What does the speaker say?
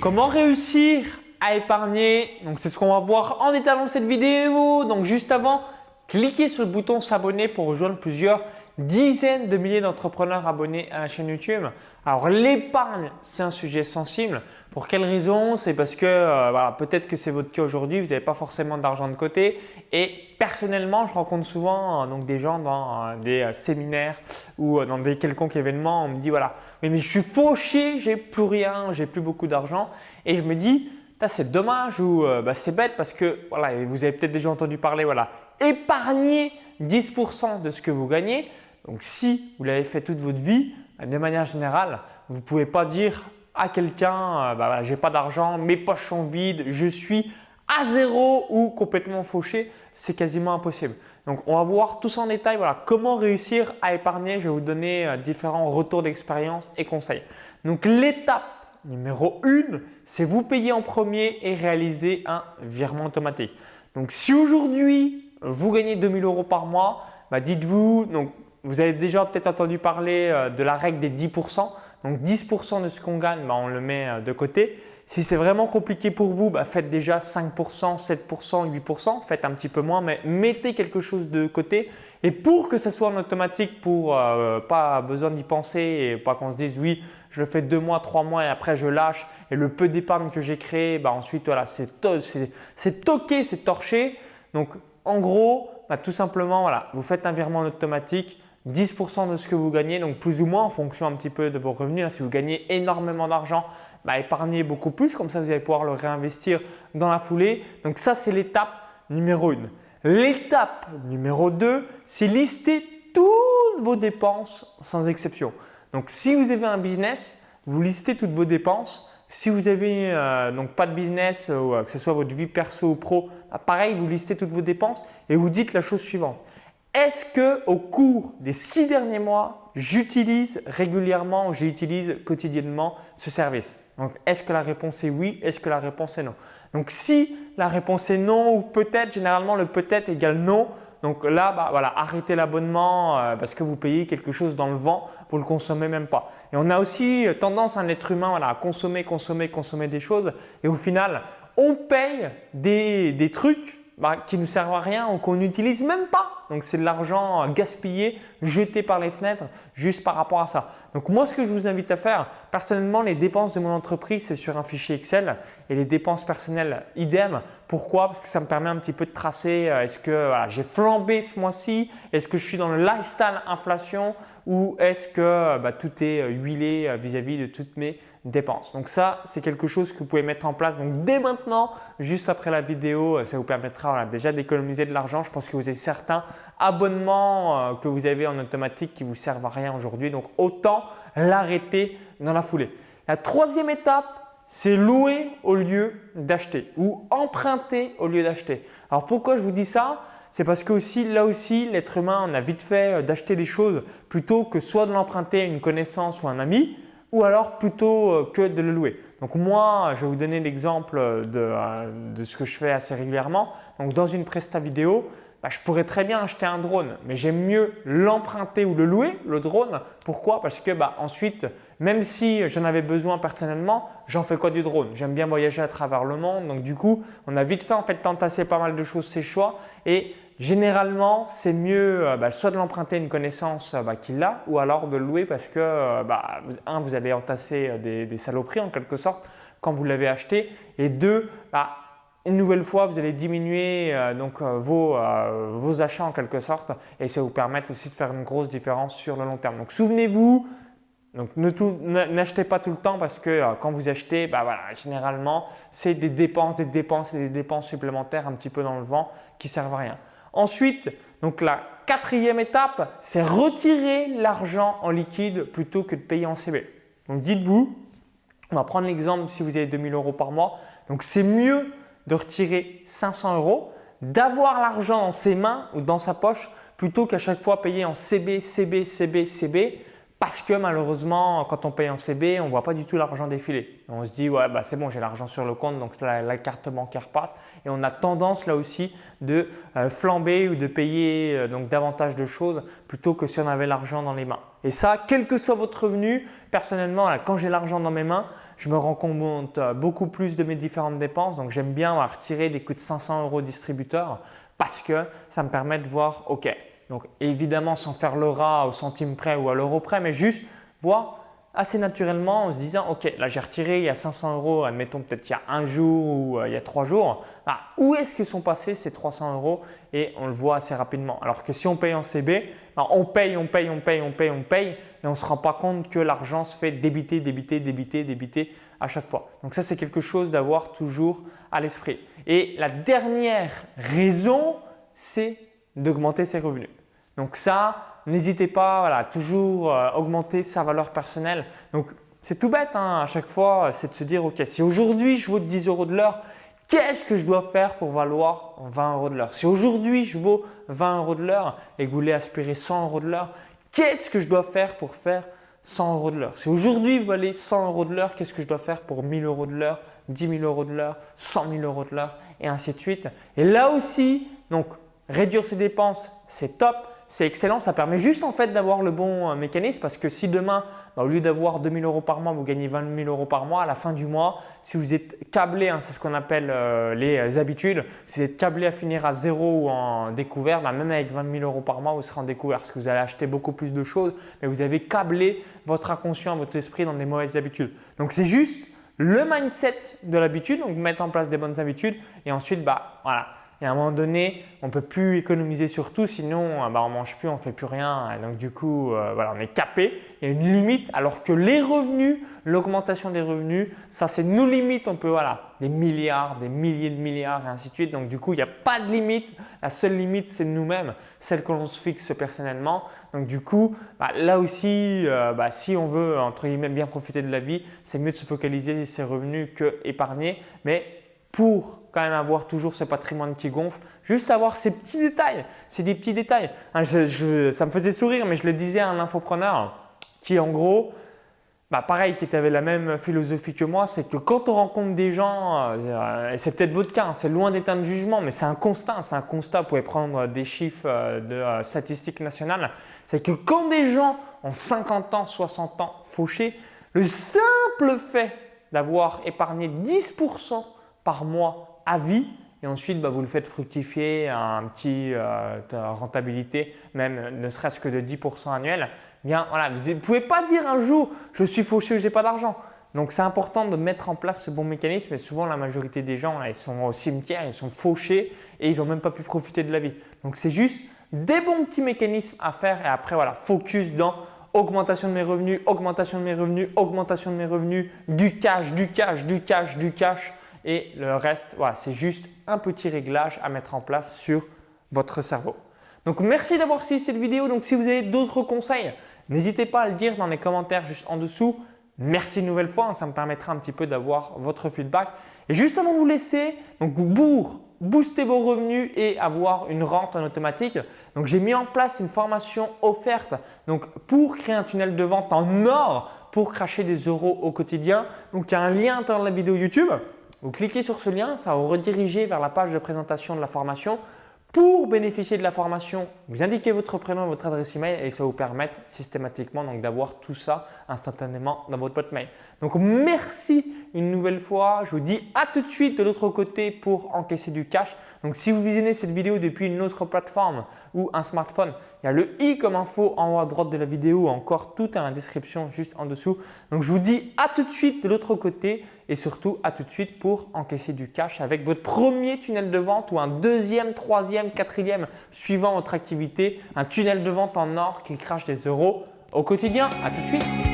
Comment réussir à épargner Donc c'est ce qu'on va voir en détail dans cette vidéo. Donc juste avant, cliquez sur le bouton s'abonner pour rejoindre plusieurs dizaines de milliers d'entrepreneurs abonnés à la chaîne YouTube. Alors l'épargne, c'est un sujet sensible. Pour quelle raison? C'est parce que euh, voilà, peut-être que c'est votre cas aujourd'hui, vous n'avez pas forcément d'argent de côté. Et personnellement, je rencontre souvent euh, donc des gens dans euh, des séminaires ou dans des quelconques événements. On me dit voilà, oui mais je suis fauché, j'ai plus rien, j'ai plus beaucoup d'argent. Et je me dis c'est dommage ou bah, c'est bête parce que voilà, vous avez peut-être déjà entendu parler voilà, épargner 10% de ce que vous gagnez. Donc si vous l'avez fait toute votre vie, de manière générale, vous ne pouvez pas dire à quelqu'un euh, bah, j'ai pas d'argent, mes poches sont vides, je suis à zéro ou complètement fauché, c'est quasiment impossible. Donc on va voir tout ça en détail, voilà, comment réussir à épargner. Je vais vous donner euh, différents retours d'expérience et conseils. Donc l'étape numéro 1, c'est vous payer en premier et réaliser un virement automatique. Donc si aujourd'hui vous gagnez 2000 euros par mois, bah, dites-vous, donc vous avez déjà peut-être entendu parler euh, de la règle des 10%. Donc 10% de ce qu'on gagne, bah, on le met euh, de côté. Si c'est vraiment compliqué pour vous, bah, faites déjà 5%, 7%, 8%, faites un petit peu moins, mais mettez quelque chose de côté. Et pour que ça soit en automatique, pour euh, pas besoin d'y penser et pas qu'on se dise oui, je le fais deux mois, trois mois et après je lâche et le peu d'épargne que j'ai créé, ensuite voilà, c'est toqué, c'est torché. Donc en gros, bah, tout simplement, vous faites un virement automatique, 10% de ce que vous gagnez, donc plus ou moins en fonction un petit peu de vos revenus. Si vous gagnez énormément d'argent, bah, épargnez beaucoup plus, comme ça vous allez pouvoir le réinvestir dans la foulée. Donc ça, c'est l'étape numéro 1. L'étape numéro 2, c'est lister toutes vos dépenses sans exception. Donc si vous avez un business, vous listez toutes vos dépenses. Si vous avez euh, donc pas de business, ou, euh, que ce soit votre vie perso ou pro, bah, pareil, vous listez toutes vos dépenses et vous dites la chose suivante. Est-ce que au cours des six derniers mois, j'utilise régulièrement, j'utilise quotidiennement ce service? Donc, est-ce que la réponse est oui? Est-ce que la réponse est non? Donc, si la réponse est non ou peut-être, généralement le peut-être égale non. Donc là, bah, voilà, arrêtez l'abonnement euh, parce que vous payez quelque chose dans le vent, vous ne le consommez même pas. Et on a aussi tendance, un être humain, voilà, à consommer, consommer, consommer des choses. Et au final, on paye des trucs bah, qui ne servent à rien ou qu'on n'utilise même pas. Donc c'est de l'argent gaspillé, jeté par les fenêtres juste par rapport à ça. Donc moi ce que je vous invite à faire, personnellement les dépenses de mon entreprise c'est sur un fichier Excel et les dépenses personnelles idem. Pourquoi? Parce que ça me permet un petit peu de tracer euh, est-ce que j'ai flambé ce mois-ci, est-ce que je suis dans le lifestyle inflation? Ou est-ce que bah, tout est euh, huilé euh, vis-à-vis -vis de toutes mes dépenses. Donc ça, c'est quelque chose que vous pouvez mettre en place donc dès maintenant, juste après la vidéo. Ça vous permettra déjà d'économiser de l'argent. Je pense que vous avez certains abonnements euh, que vous avez en automatique qui vous servent à rien aujourd'hui. Donc autant l'arrêter dans la foulée. La troisième étape, c'est louer au lieu d'acheter ou emprunter au lieu d'acheter. Alors pourquoi je vous dis ça? C'est parce que aussi, là aussi, l'être humain, a vite fait euh, d'acheter les choses plutôt que soit de l'emprunter à une connaissance ou un ami ou alors plutôt euh, que de le louer. Donc moi, je vais vous donner l'exemple de, euh, de, ce que je fais assez régulièrement. Donc dans une Presta vidéo, bah, je pourrais très bien acheter un drone, mais j'aime mieux l'emprunter ou le louer, le drone. Pourquoi? Parce que bah, ensuite, même si j'en avais besoin personnellement, j'en fais quoi du drone? J'aime bien voyager à travers le monde, donc du coup, on a vite fait en fait t'entasser pas mal de choses, ces choix. Et Généralement, c'est mieux euh, bah, soit de l'emprunter une connaissance euh, bah, qu'il a ou alors de le louer parce que, euh, bah, un, vous allez entasser des, saloperies en quelque sorte quand vous l'avez acheté et deux, une nouvelle fois, vous allez diminuer donc, vos, achats en quelque sorte et ça vous permet aussi de faire une grosse différence sur le long terme. Donc souvenez-vous, n'achetez pas tout le temps parce que quand vous achetez, bah, voilà, généralement, c'est des dépenses, des dépenses et des dépenses supplémentaires un petit peu dans le vent qui servent à rien. Ensuite, donc la quatrième étape, c'est retirer l'argent en liquide plutôt que de payer en CB. Donc dites-vous, on va prendre l'exemple si vous avez 2000 euros par mois. Donc c'est mieux de retirer 500 euros, d'avoir l'argent dans ses mains ou dans sa poche plutôt qu'à chaque fois payer en CB, CB, CB, CB parce que malheureusement, quand on paye en CB, on ne voit pas du tout l'argent défiler. On se dit, ouais, bah, c'est bon, j'ai l'argent sur le compte, donc la, carte bancaire passe. Et on a tendance là aussi de euh, flamber ou de payer euh, donc davantage de choses plutôt que si on avait l'argent dans les mains. Et ça, quel que soit votre revenu, personnellement, quand j'ai l'argent dans mes mains, je me rends compte euh, beaucoup plus de mes différentes dépenses. Donc j'aime bien retirer des coûts de 500 euros distributeur parce que ça me permet de voir, OK, donc évidemment sans faire le rat au centime près ou à l'euro près, mais juste voir assez naturellement en se disant ok là j'ai retiré il y a 500 euros, admettons peut-être il y a un jour ou euh, il y a trois jours, bah, où est-ce que sont passés ces 300 euros? Et on le voit assez rapidement. Alors que si on paye en CB, bah, on paye, on paye, on paye, on paye, on paye et on ne se rend pas compte que l'argent se fait débiter, débiter, débiter, débiter à chaque fois. Donc ça c'est quelque chose d'avoir toujours à l'esprit. Et la dernière raison, c'est d'augmenter ses revenus. Donc ça, n'hésitez pas à toujours euh, augmenter sa valeur personnelle. Donc c'est tout bête hein, à chaque fois, c'est de se dire ok, si aujourd'hui je vaux 10 euros de l'heure, qu'est-ce que je dois faire pour valoir 20 euros de l'heure? Si aujourd'hui je vaux 20 euros de l'heure et que vous voulez aspirer 100 euros de l'heure, qu'est-ce que je dois faire pour faire 100 euros de l'heure? Si aujourd'hui vous valez 100 euros de l'heure, qu'est-ce que je dois faire pour 1000 euros de l'heure, 10 000 euros de l'heure, 100 000 euros de l'heure et ainsi de suite? Et là aussi, donc réduire ses dépenses, c'est top c'est excellent. Ça permet juste en fait d'avoir le bon euh, mécanisme parce que si demain, bah, au lieu d'avoir 2000 euros par mois, vous gagnez 20 000 euros par mois, à la fin du mois, si vous êtes câblé, hein, c'est ce qu'on appelle euh, les euh, habitudes, si vous êtes câblé à finir à zéro ou en découvert, bah, même avec 20 000 euros par mois, vous serez en découvert parce que vous allez acheter beaucoup plus de choses, mais vous avez câblé votre inconscient, votre esprit dans des mauvaises habitudes. Donc c'est juste le mindset de l'habitude, donc mettre en place des bonnes habitudes et ensuite, bah voilà et à un moment donné, on ne peut plus économiser sur tout, sinon euh, bah, on ne mange plus, on ne fait plus rien. Et donc du coup, euh, voilà, on est capé. Il y a une limite, alors que les revenus, l'augmentation des revenus, ça c'est nos limites. On peut, voilà, des milliards, des milliers de milliards et ainsi de suite. Donc du coup, il n'y a pas de limite. La seule limite, c'est nous-mêmes, celle que l'on se fixe personnellement. Donc du coup, bah, là aussi, euh, bah, si on veut, entre guillemets, bien profiter de la vie, c'est mieux de se focaliser sur ses revenus que épargner. Mais pour quand même avoir toujours ce patrimoine qui gonfle, juste avoir ces petits détails. C'est des petits détails. Hein, ça me faisait sourire, mais je le disais à un infopreneur qui, en gros, bah pareil, qui avait la même philosophie que moi, c'est que quand on rencontre des gens, euh, et c'est peut-être votre cas, hein, c'est loin d'être un jugement, mais c'est un constat, c'est un constat, vous pouvez prendre des chiffres euh, de euh, statistiques nationales, c'est que quand des gens ont 50 ans, 60 ans fauchés, le simple fait d'avoir épargné 10% par mois à vie. Et ensuite bah, vous le faites fructifier à un petit euh, rentabilité, même ne serait-ce que de 10% annuel, bien voilà, vous ne pouvez pas dire un jour je suis fauché n'ai pas d'argent. Donc c'est important de mettre en place ce bon mécanisme. Et souvent la majorité des gens ils sont au cimetière, ils sont fauchés et ils n'ont même pas pu profiter de la vie. Donc c'est juste des bons petits mécanismes à faire. Et après voilà, focus dans augmentation de mes revenus, augmentation de mes revenus, augmentation de mes revenus, du cash, du cash, du cash, du cash et le reste, voilà, c'est juste un petit réglage à mettre en place sur votre cerveau. Donc merci d'avoir suivi cette vidéo. Donc si vous avez d'autres conseils, n'hésitez pas à le dire dans les commentaires juste en dessous. Merci une nouvelle fois, hein, ça me permettra un petit peu d'avoir votre feedback. Et juste avant de vous laisser, donc pour booster vos revenus et avoir une rente en automatique, donc j'ai mis en place une formation offerte donc pour créer un tunnel de vente en or pour cracher des euros au quotidien. Donc il y a un lien dans la vidéo YouTube. Vous cliquez sur ce lien, ça vous rediriger vers la page de présentation de la formation. Pour bénéficier de la formation, vous indiquez votre prénom et votre adresse email et ça vous permettre systématiquement d'avoir tout ça instantanément dans votre boîte mail. Donc merci une nouvelle fois. Je vous dis à tout de suite de l'autre côté pour encaisser du cash. Donc si vous visionnez cette vidéo depuis une autre plateforme ou un smartphone, il y a le i comme info en haut à droite de la vidéo, encore tout dans la description juste en dessous. Donc je vous dis à tout de suite de l'autre côté et surtout à tout de suite pour encaisser du cash avec votre premier tunnel de vente ou un deuxième, troisième, quatrième suivant votre activité, un tunnel de vente en or qui crache des euros au quotidien. À tout de suite.